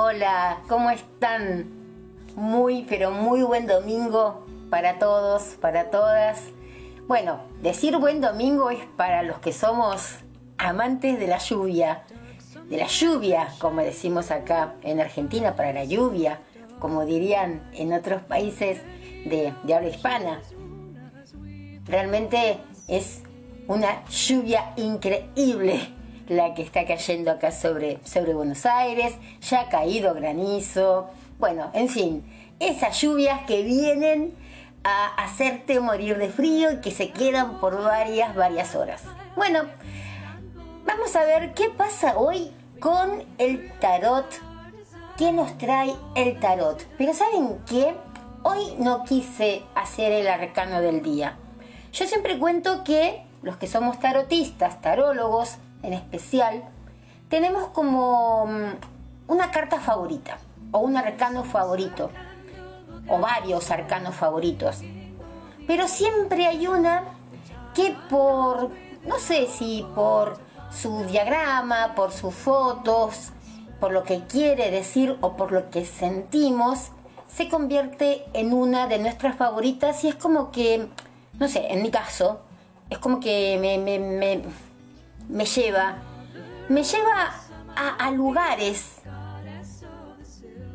Hola, ¿cómo están? Muy, pero muy buen domingo para todos, para todas. Bueno, decir buen domingo es para los que somos amantes de la lluvia, de la lluvia, como decimos acá en Argentina, para la lluvia, como dirían en otros países de, habla hispana. Realmente es una lluvia increíble la que está cayendo acá sobre, sobre Buenos Aires, ya ha caído granizo, bueno, en fin, esas lluvias que vienen a hacerte morir de frío y que se quedan por varias, varias horas. Bueno, vamos a ver qué pasa hoy con el tarot. ¿Qué nos trae el tarot? Pero ¿saben qué? Hoy no quise hacer el arcano del día. Yo siempre cuento que los que somos tarotistas, tarólogos en especial, tenemos como mm, una carta favorita o un arcano favorito o varios arcanos favoritos. Pero siempre hay una que por, no sé si por su diagrama, por sus fotos, por lo que quiere decir o por lo que sentimos, se convierte en una de nuestras favoritas y es como que, no sé, en mi caso, es como que me, me, me, me lleva, me lleva a, lugares.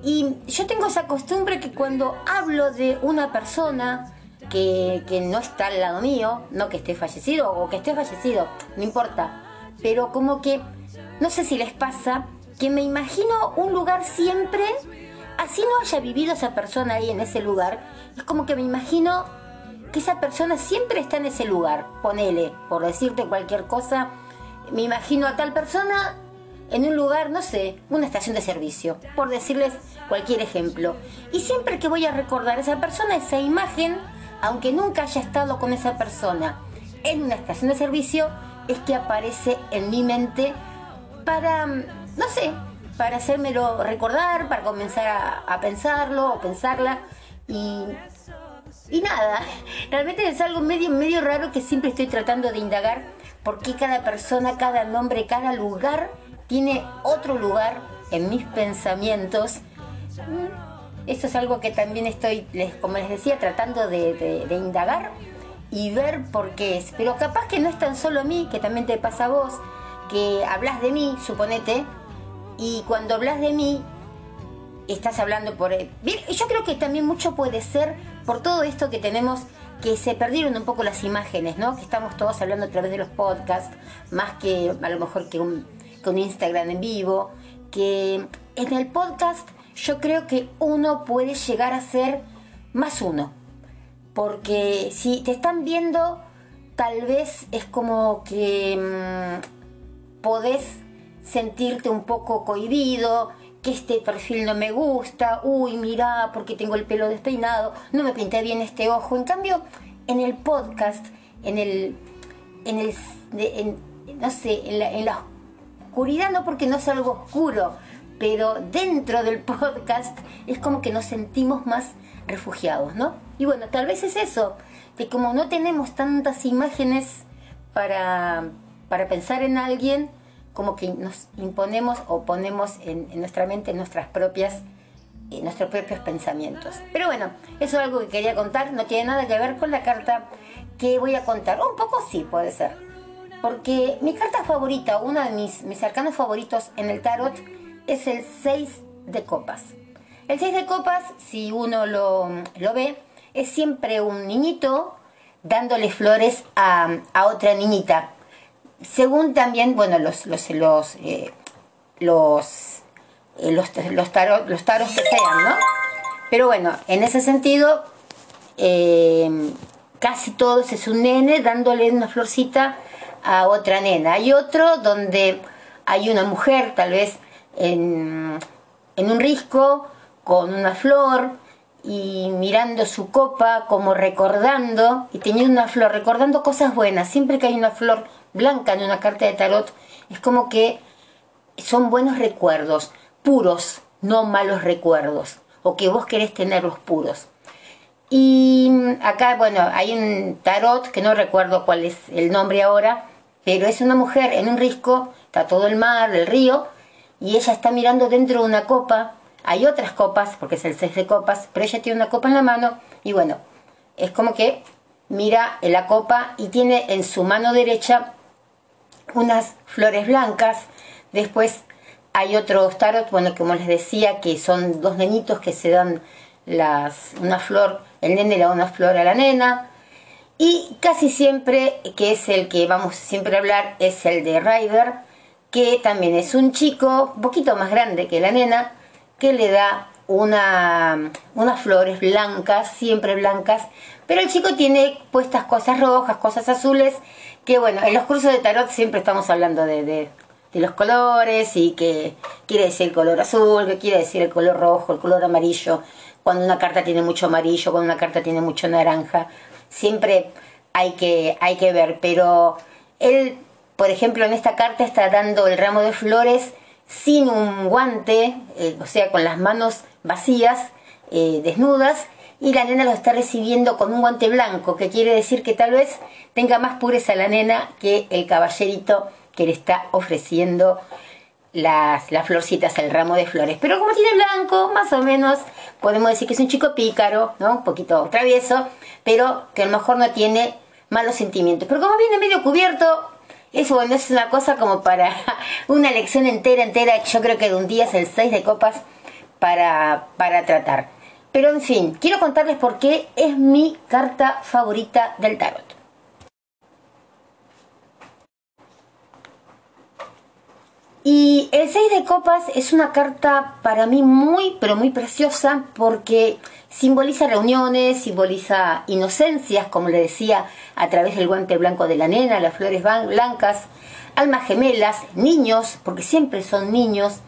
Y yo tengo esa costumbre que cuando hablo de una persona que, no está al lado mío, no que esté fallecido o que esté fallecido, no importa, pero como que, no sé si les pasa, que me imagino un lugar siempre, así no haya vivido esa persona ahí en ese lugar, es como que me imagino que esa persona siempre está en ese lugar, ponele, por decirte cualquier cosa, me imagino a tal persona en un lugar, no sé, una estación de servicio, por decirles cualquier ejemplo. Y siempre que voy a recordar a esa persona, esa imagen, aunque nunca haya estado con esa persona en una estación de servicio, es que aparece en mi mente para, no sé, para hacérmelo recordar, para comenzar a, pensarlo o pensarla. Y, y nada, realmente es algo medio, medio raro que siempre estoy tratando de indagar por qué cada persona, cada nombre, cada lugar tiene otro lugar en mis pensamientos. Eso es algo que también estoy, como les decía, tratando de, indagar y ver por qué es. Pero capaz que no es tan solo a mí, que también te pasa a vos, que hablas de mí, suponete, y cuando hablas de mí, estás hablando por... él. Yo creo que también mucho puede ser por todo esto que tenemos que se perdieron un poco las imágenes, ¿no? Que estamos todos hablando a través de los podcasts, más que a lo mejor que un, Instagram en vivo, que en el podcast yo creo que uno puede llegar a ser más uno. Porque si te están viendo, tal vez es como que mm, podés sentirte un poco cohibido, que este perfil no me gusta, uy, mira, porque tengo el pelo despeinado, no me pinté bien este ojo. En cambio, en el podcast, en el, en el, no sé, en la, en la oscuridad no porque no es algo oscuro, pero dentro del podcast es como que nos sentimos más refugiados, ¿no? Y bueno, tal vez es eso, que como no tenemos tantas imágenes para, para pensar en alguien, como que nos imponemos o ponemos en, nuestra mente nuestras propias eh, nuestros propios pensamientos. Pero bueno, eso es algo que quería contar, no tiene nada que ver con la carta que voy a contar. Un poco sí puede ser. Porque mi carta favorita, uno de mis, mis arcanos favoritos en el tarot, es el 6 de copas. El 6 de copas, si uno lo, ve, es siempre un niñito dándole flores a, otra niñita. Según también, bueno, los, los, los, eh, los, eh, los, los, taros, los taros que sean, ¿no? Pero bueno, en ese sentido, eh, casi todos es un nene dándole una florcita a otra nena. Hay otro donde hay una mujer, tal vez en, un risco, con una flor y mirando su copa, como recordando, y teniendo una flor, recordando cosas buenas. Siempre que hay una flor blanca en una carta de tarot, es como que son buenos recuerdos, puros, no malos recuerdos, o que vos querés tenerlos puros. Y acá, bueno, hay un tarot, que no recuerdo cuál es el nombre ahora, pero es una mujer en un risco, está todo el mar, el río, y ella está mirando dentro de una copa. Hay otras copas, porque es el 6 de copas, pero ella tiene una copa en la mano y bueno, es como que mira en la copa y tiene en su mano derecha unas flores blancas. Después hay otros tarot, bueno, como les decía, que son dos nenitos que se dan las, una flor, el nene le da una flor a la nena. Y casi siempre, que es el que vamos siempre a hablar, es el de Ryder, que también es un chico un poquito más grande que la nena, que le da una, unas flores blancas, siempre blancas, pero el chico tiene puestas cosas rojas, cosas azules, que bueno, en los cursos de tarot siempre estamos hablando de, de, los colores y que quiere decir el color azul, que quiere decir el color rojo, el color amarillo, cuando una carta tiene mucho amarillo, cuando una carta tiene mucho naranja, siempre hay que, hay que ver, pero él, por ejemplo, en esta carta está dando el ramo de flores sin un guante, eh, o sea, con las manos vacías, eh, desnudas, y la nena lo está recibiendo con un guante blanco, que quiere decir que tal vez tenga más pureza la nena que el caballerito que le está ofreciendo las, las florcitas, el ramo de flores. Pero como tiene blanco, más o menos podemos decir que es un chico pícaro, ¿no? Un poquito travieso, pero que a lo mejor no tiene malos sentimientos. Pero como viene medio cubierto, eso bueno, es una cosa como para una lección entera, entera, yo creo que de un día es el 6 de copas para, para tratar. Pero en fin, quiero contarles por qué es mi carta favorita del tarot. Y el 6 de copas es una carta para mí muy, pero muy preciosa porque simboliza reuniones, simboliza inocencias, como le decía, a través del guante blanco de la nena, las flores blancas, almas gemelas, niños, porque siempre son niños,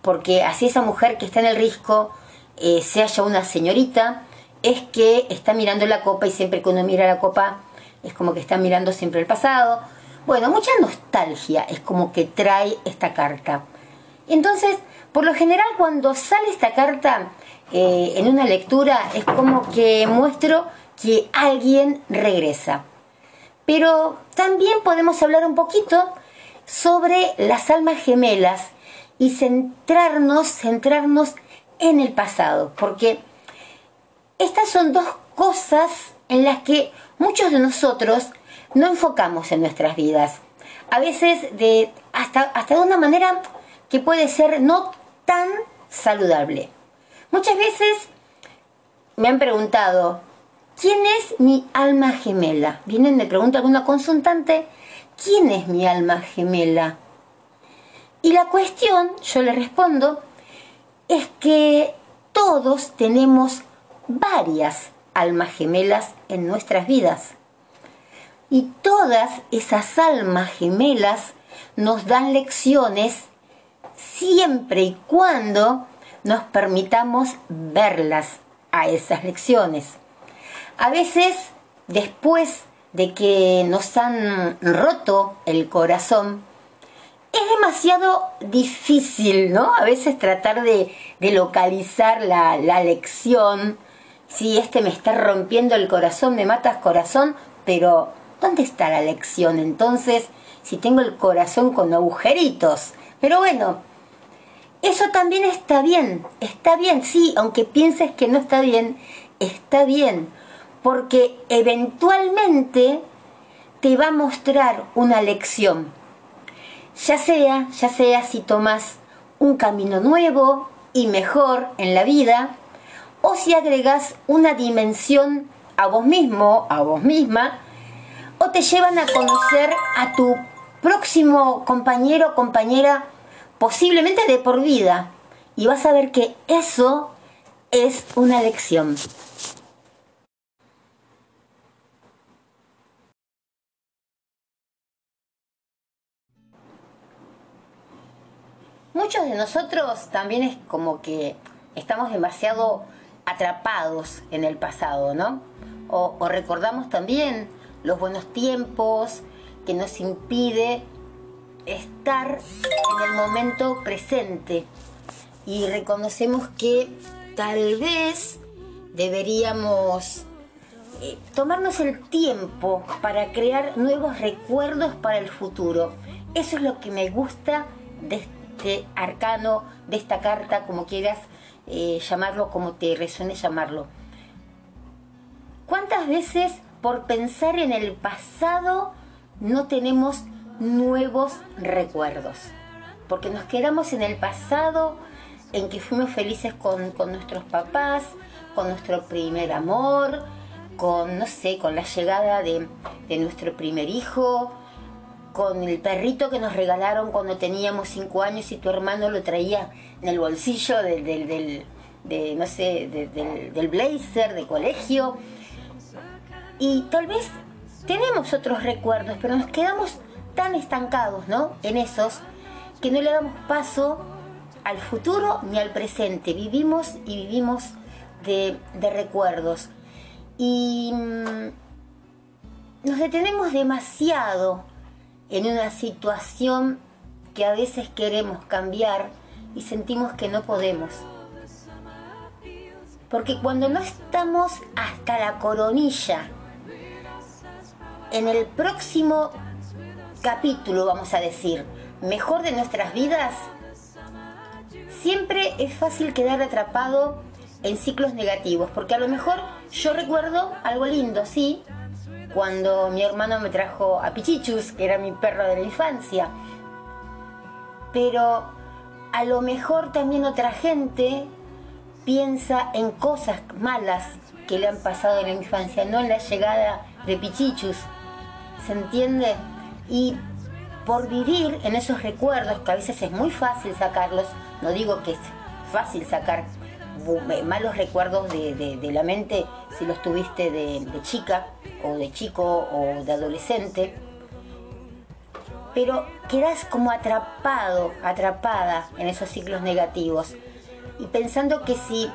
porque así esa mujer que está en el risco eh, se haya una señorita, es que está mirando la copa y siempre que uno mira la copa es como que está mirando siempre el pasado bueno, mucha nostalgia es como que trae esta carta. Entonces, por lo general cuando sale esta carta eh, en una lectura es como que muestro que alguien regresa. Pero también podemos hablar un poquito sobre las almas gemelas y centrarnos, centrarnos en el pasado, porque estas son dos cosas en las que muchos de nosotros no enfocamos en nuestras vidas. A veces de hasta, hasta de una manera que puede ser no tan saludable. Muchas veces me han preguntado, ¿quién es mi alma gemela? Vienen, me pregunta alguna consultante, ¿quién es mi alma gemela? Y la cuestión, yo le respondo, es que todos tenemos varias almas gemelas en nuestras vidas. Y todas esas almas gemelas nos dan lecciones siempre y cuando nos permitamos verlas a esas lecciones. A veces, después de que nos han roto el corazón, es demasiado difícil, ¿no? A veces tratar de, localizar la, la lección. Si este me está rompiendo el corazón, me matas corazón, pero ¿Dónde está la lección entonces si tengo el corazón con agujeritos? Pero bueno, eso también está bien, está bien, sí, aunque pienses que no está bien, está bien, porque eventualmente te va a mostrar una lección. Ya sea, ya sea si tomas un camino nuevo y mejor en la vida, o si agregas una dimensión a vos mismo, a vos misma, o te llevan a conocer a tu próximo compañero o compañera, posiblemente de por vida. Y vas a ver que eso es una lección. Muchos de nosotros también es como que estamos demasiado atrapados en el pasado, ¿no? O, recordamos también los buenos tiempos, que nos impide estar en el momento presente. Y reconocemos que tal vez deberíamos eh, tomarnos el tiempo para crear nuevos recuerdos para el futuro. Eso es lo que me gusta de arcano, de esta carta, como quieras eh, llamarlo, como te resuene llamarlo. ¿Cuántas veces por pensar en el pasado no tenemos nuevos recuerdos? Porque nos quedamos en el pasado, en que fuimos felices con, nuestros papás, con nuestro primer amor, con, no sé, con la llegada de, nuestro primer hijo, con el perrito que nos regalaron cuando teníamos cinco años y tu hermano lo traía en el bolsillo del, del, no sé, del, del blazer de colegio. Y tal vez tenemos otros recuerdos, pero nos quedamos tan estancados, ¿no? En esos, que no le damos paso al futuro ni al presente. Vivimos y vivimos de, recuerdos. Y mm, nos detenemos demasiado en una situación que a veces queremos cambiar y sentimos que no podemos. Porque cuando no estamos hasta la coronilla, en el próximo capítulo, vamos a decir, mejor de nuestras vidas, siempre es fácil quedar atrapado en ciclos negativos, porque a lo mejor yo recuerdo algo lindo, sí, cuando mi hermano me trajo a Pichichus, que era mi perro de la infancia, pero a lo mejor también otra gente piensa en cosas malas que le han pasado en la infancia, no en la llegada de Pichichus, ¿se entiende? Y por vivir en esos recuerdos, que a veces es muy fácil sacarlos, no digo que es fácil sacar malos recuerdos de, la mente si los tuviste de, chica o de chico o de adolescente, pero quedas como atrapado, atrapada en esos ciclos negativos y pensando que si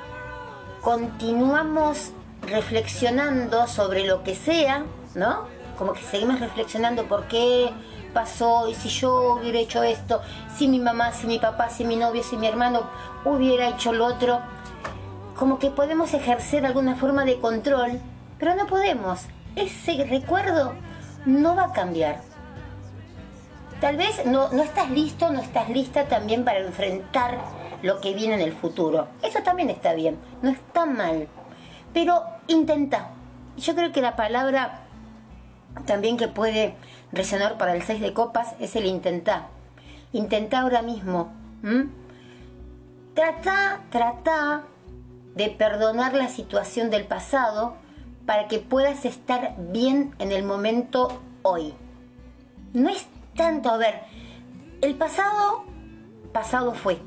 continuamos reflexionando sobre lo que sea, ¿no? Como que seguimos reflexionando por qué pasó y si yo hubiera hecho esto, si mi mamá, si mi papá, si mi novio, si mi hermano hubiera hecho lo otro, como que podemos ejercer alguna forma de control, pero no podemos. Ese recuerdo no va a cambiar. Tal vez no, no estás listo, no estás lista también para enfrentar lo que viene en el futuro. Eso también está bien, no está mal. Pero intenta. Yo creo que la palabra también que puede resonar para el 6 de copas es el intentar. Intenta ahora mismo. Trata, trata de perdonar la situación del pasado para que puedas estar bien en el momento hoy. No es tanto, a ver, el pasado, pasado fue.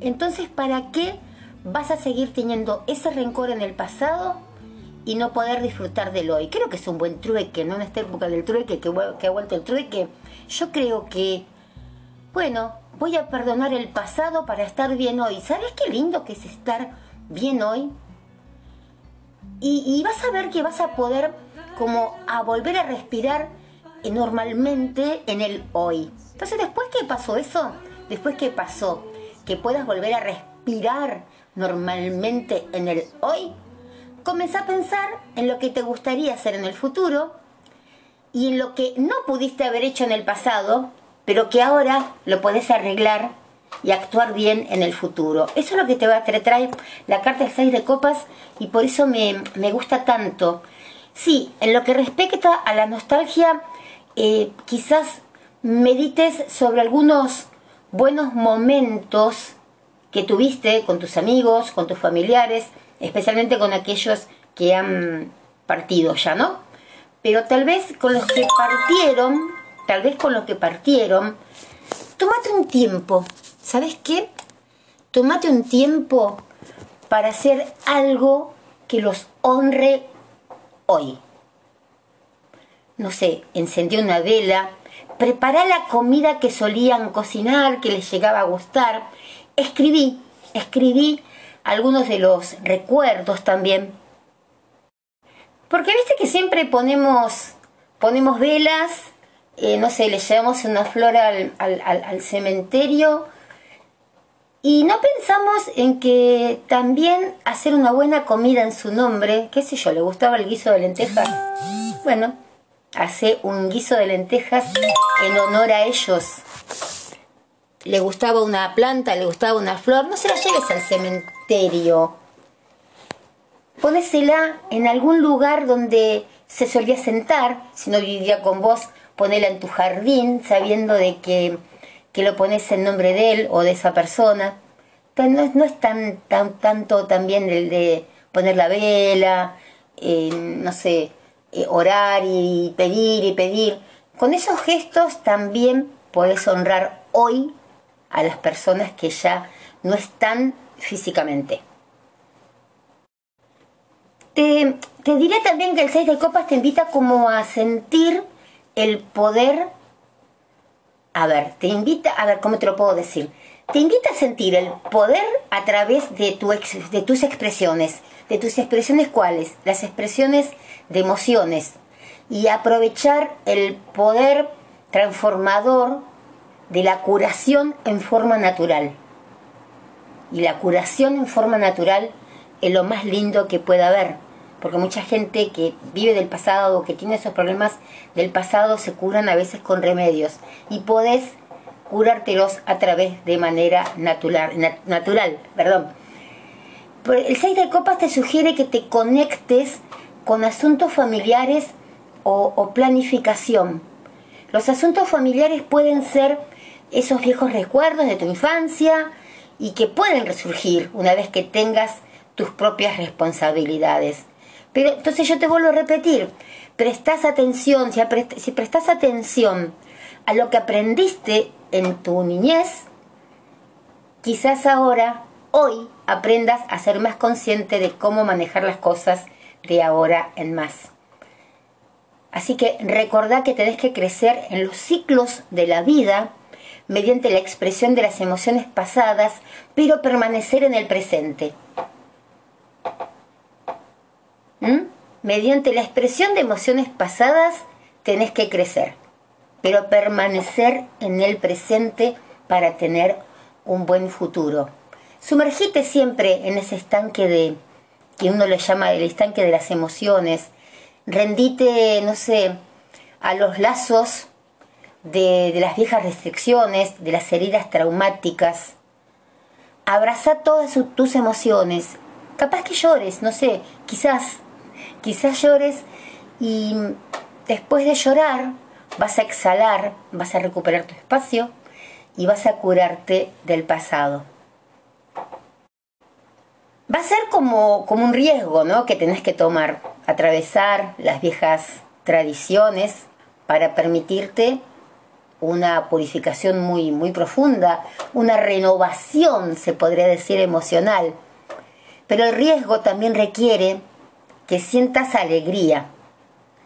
Entonces, ¿para qué vas a seguir teniendo ese rencor en el pasado y no poder disfrutar del hoy. Creo que es un buen trueque, ¿no? En esta época del trueque, que, ha vuelto el trueque, yo creo que, bueno, voy a perdonar el pasado para estar bien hoy. ¿Sabes qué lindo que es estar bien hoy? Y, vas a ver que vas a poder como a volver a respirar normalmente en el hoy. Entonces, después que pasó eso, después que pasó que puedas volver a respirar normalmente en el hoy, Comenzá a pensar en lo que te gustaría hacer en el futuro y en lo que no pudiste haber hecho en el pasado, pero que ahora lo podés arreglar y actuar bien en el futuro. Eso es lo que te va a traer la carta del 6 de copas y por eso me, gusta tanto. Sí, en lo que respecta a la nostalgia, eh, quizás medites sobre algunos buenos momentos que tuviste con tus amigos, con tus familiares, especialmente con aquellos que han partido ya, ¿no? Pero tal vez con los que partieron, tal vez con los que partieron, tómate un tiempo, ¿sabes qué? Tómate un tiempo para hacer algo que los honre hoy. No sé, encendió una vela, prepará la comida que solían cocinar, que les llegaba a gustar, escribí, escribí algunos de los recuerdos también. Porque viste que siempre ponemos, ponemos velas, eh, no sé, le llevamos una flor al, al cementerio y no pensamos en que también hacer una buena comida en su nombre, qué sé yo, le gustaba el guiso de lentejas. Bueno, hace un guiso de lentejas en honor a ellos. le gustaba una planta, le gustaba una flor, no se la lleves al cementerio. Ponésela en algún lugar donde se solía sentar, si no vivía con vos, ponela en tu jardín, sabiendo de que, que lo pones en nombre de él o de esa persona. No, no es tan, tan, tanto también el de poner la vela, eh, no sé, eh, orar y pedir y pedir. Con esos gestos también podés honrar hoy a las personas que ya no están físicamente. Te, te diré también que el 6 de copas te invita como a sentir el poder, a ver, te invita, a ver, ¿cómo te lo puedo decir? Te invita a sentir el poder a través de, tu de tus expresiones. ¿De tus expresiones cuáles? Las expresiones de emociones. Y aprovechar el poder transformador de la curación en forma natural. Y la curación en forma natural es lo más lindo que pueda haber porque mucha gente que vive del pasado o que tiene esos problemas del pasado se curan a veces con remedios y podés curártelos a través de manera natural, natural perdón. El 6 de copas te sugiere que te conectes con asuntos familiares o planificación. Los asuntos familiares pueden ser esos viejos recuerdos de tu infancia y que pueden resurgir una vez que tengas tus propias responsabilidades. Pero entonces yo te vuelvo a repetir, prestas atención, si, si prestas atención a lo que aprendiste en tu niñez, quizás ahora, hoy, aprendas a ser más consciente de cómo manejar las cosas de ahora en más. Así que recordá que tenés que crecer en los ciclos de la vida mediante la expresión de las emociones pasadas, pero permanecer en el presente. ¿Mm? Mediante la expresión de emociones pasadas tenés que crecer, pero permanecer en el presente para tener un buen futuro. Sumergite siempre en ese estanque de, que uno le llama el estanque de las emociones. Rendite, no sé, a los lazos de, de las viejas restricciones, de las heridas traumáticas. Abraza todas tus emociones. Capaz que llores, no sé, quizás Quizás llores y después de llorar vas a exhalar, vas a recuperar tu espacio y vas a curarte del pasado. Va a ser como, como un riesgo ¿no? que tenés que tomar, atravesar las viejas tradiciones para permitirte una purificación muy, muy profunda, una renovación, se podría decir, emocional. Pero el riesgo también requiere que sientas alegría.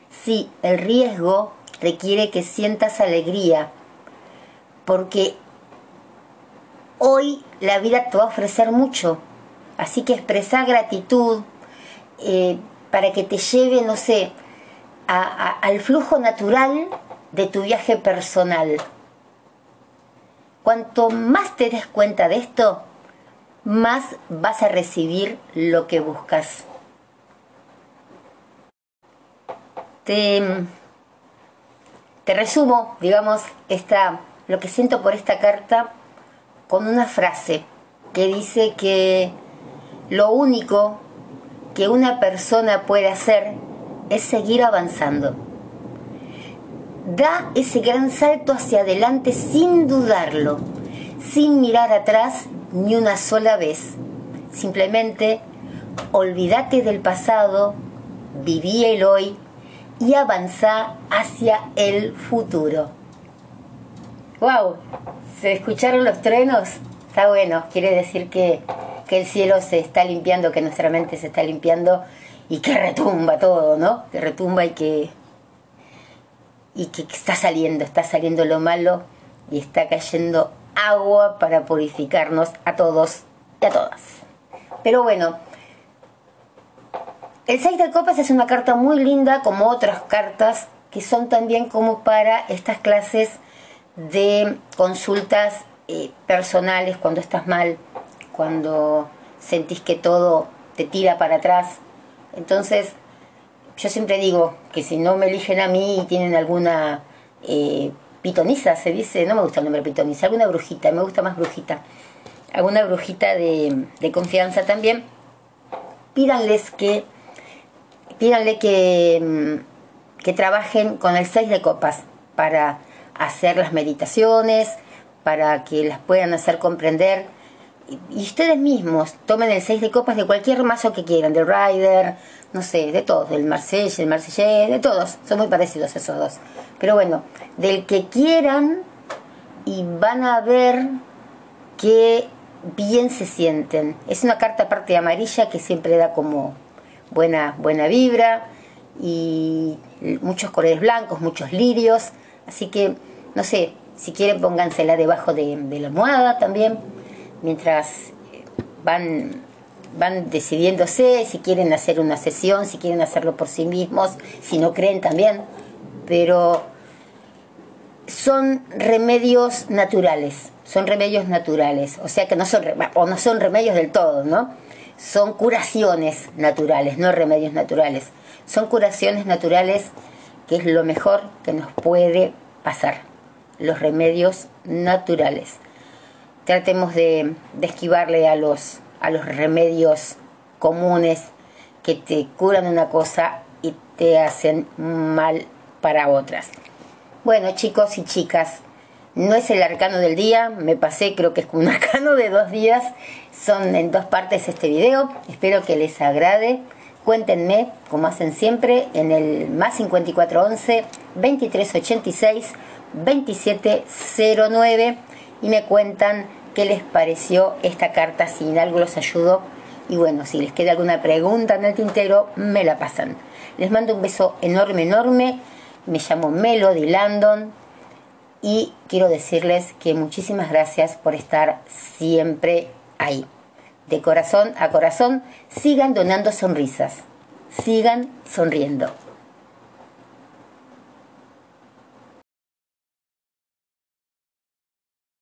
Sí, el riesgo requiere que sientas alegría, porque hoy la vida te va a ofrecer mucho, así que expresa gratitud eh, para que te lleve, no sé, al flujo natural de tu viaje personal. Cuanto más te des cuenta de esto, más vas a recibir lo que buscas. Te, resumo, digamos, esta, lo que siento por esta carta con una frase que dice que lo único que una persona puede hacer es seguir avanzando. Da ese gran salto hacia adelante sin dudarlo, sin mirar atrás ni una sola vez. Simplemente olvídate del pasado, viví el hoy y avanza hacia el futuro. ¡Wow! ¿Se escucharon los trenos? Está bueno, quiere decir que, que el cielo se está limpiando, que nuestra mente se está limpiando y que retumba todo, ¿no? Que retumba y que, y que está saliendo, está saliendo lo malo y está cayendo agua para purificarnos a todos y a todas. Pero bueno, el 6 de copas es una carta muy linda, como otras cartas que son también como para estas clases de consultas eh, personales cuando estás mal, cuando sentís que todo te tira para atrás. Entonces, yo siempre digo que si no me eligen a mí y tienen alguna eh, pitonisa, se dice, no me gusta el nombre pitonisa, alguna brujita, me gusta más brujita, alguna brujita de confianza también, pídanles que, pídanle que, mm, que trabajen con el 6 de copas para hacer las meditaciones, para que las puedan hacer comprender. Y, ustedes mismos tomen el 6 de copas de cualquier mazo que quieran, del Rider, no sé, de todos, del Marsella, del Marsellés, de todos, son muy parecidos esos dos. Pero bueno, del que quieran y van a ver que bien se sienten. Es una carta aparte amarilla que siempre da como buena, buena vibra y muchos colores blancos, muchos lirios. Así que, no sé, si quieren póngansela debajo de, la almohada también, mientras eh, van, van decidiéndose si quieren hacer una sesión, si quieren hacerlo por sí mismos, si no creen también. Pero son remedios naturales son remedios naturales, o sea que no son, o no son remedios del todo, ¿no? Son curaciones naturales, no remedios naturales. Son curaciones naturales que es lo mejor que nos puede pasar, los remedios naturales. Tratemos de, de esquivarle a los, a los remedios comunes que te curan una cosa y te hacen mal para otras. Bueno chicos y chicas, no es el arcano del día, me pasé, creo que es un arcano de dos días. Son en dos partes este video. Espero que les agrade. Cuéntenme, como hacen siempre, en el más 5411 2386 2709 y me cuentan qué les pareció esta carta, si en algo los ayudó. Y bueno, si les queda alguna pregunta en el tintero, me la pasan. Les mando un beso enorme, enorme. Me llamo Melody Landon y quiero decirles que muchísimas gracias por estar siempre ahí. De corazón a corazón, sigan donando sonrisas, sigan sonriendo.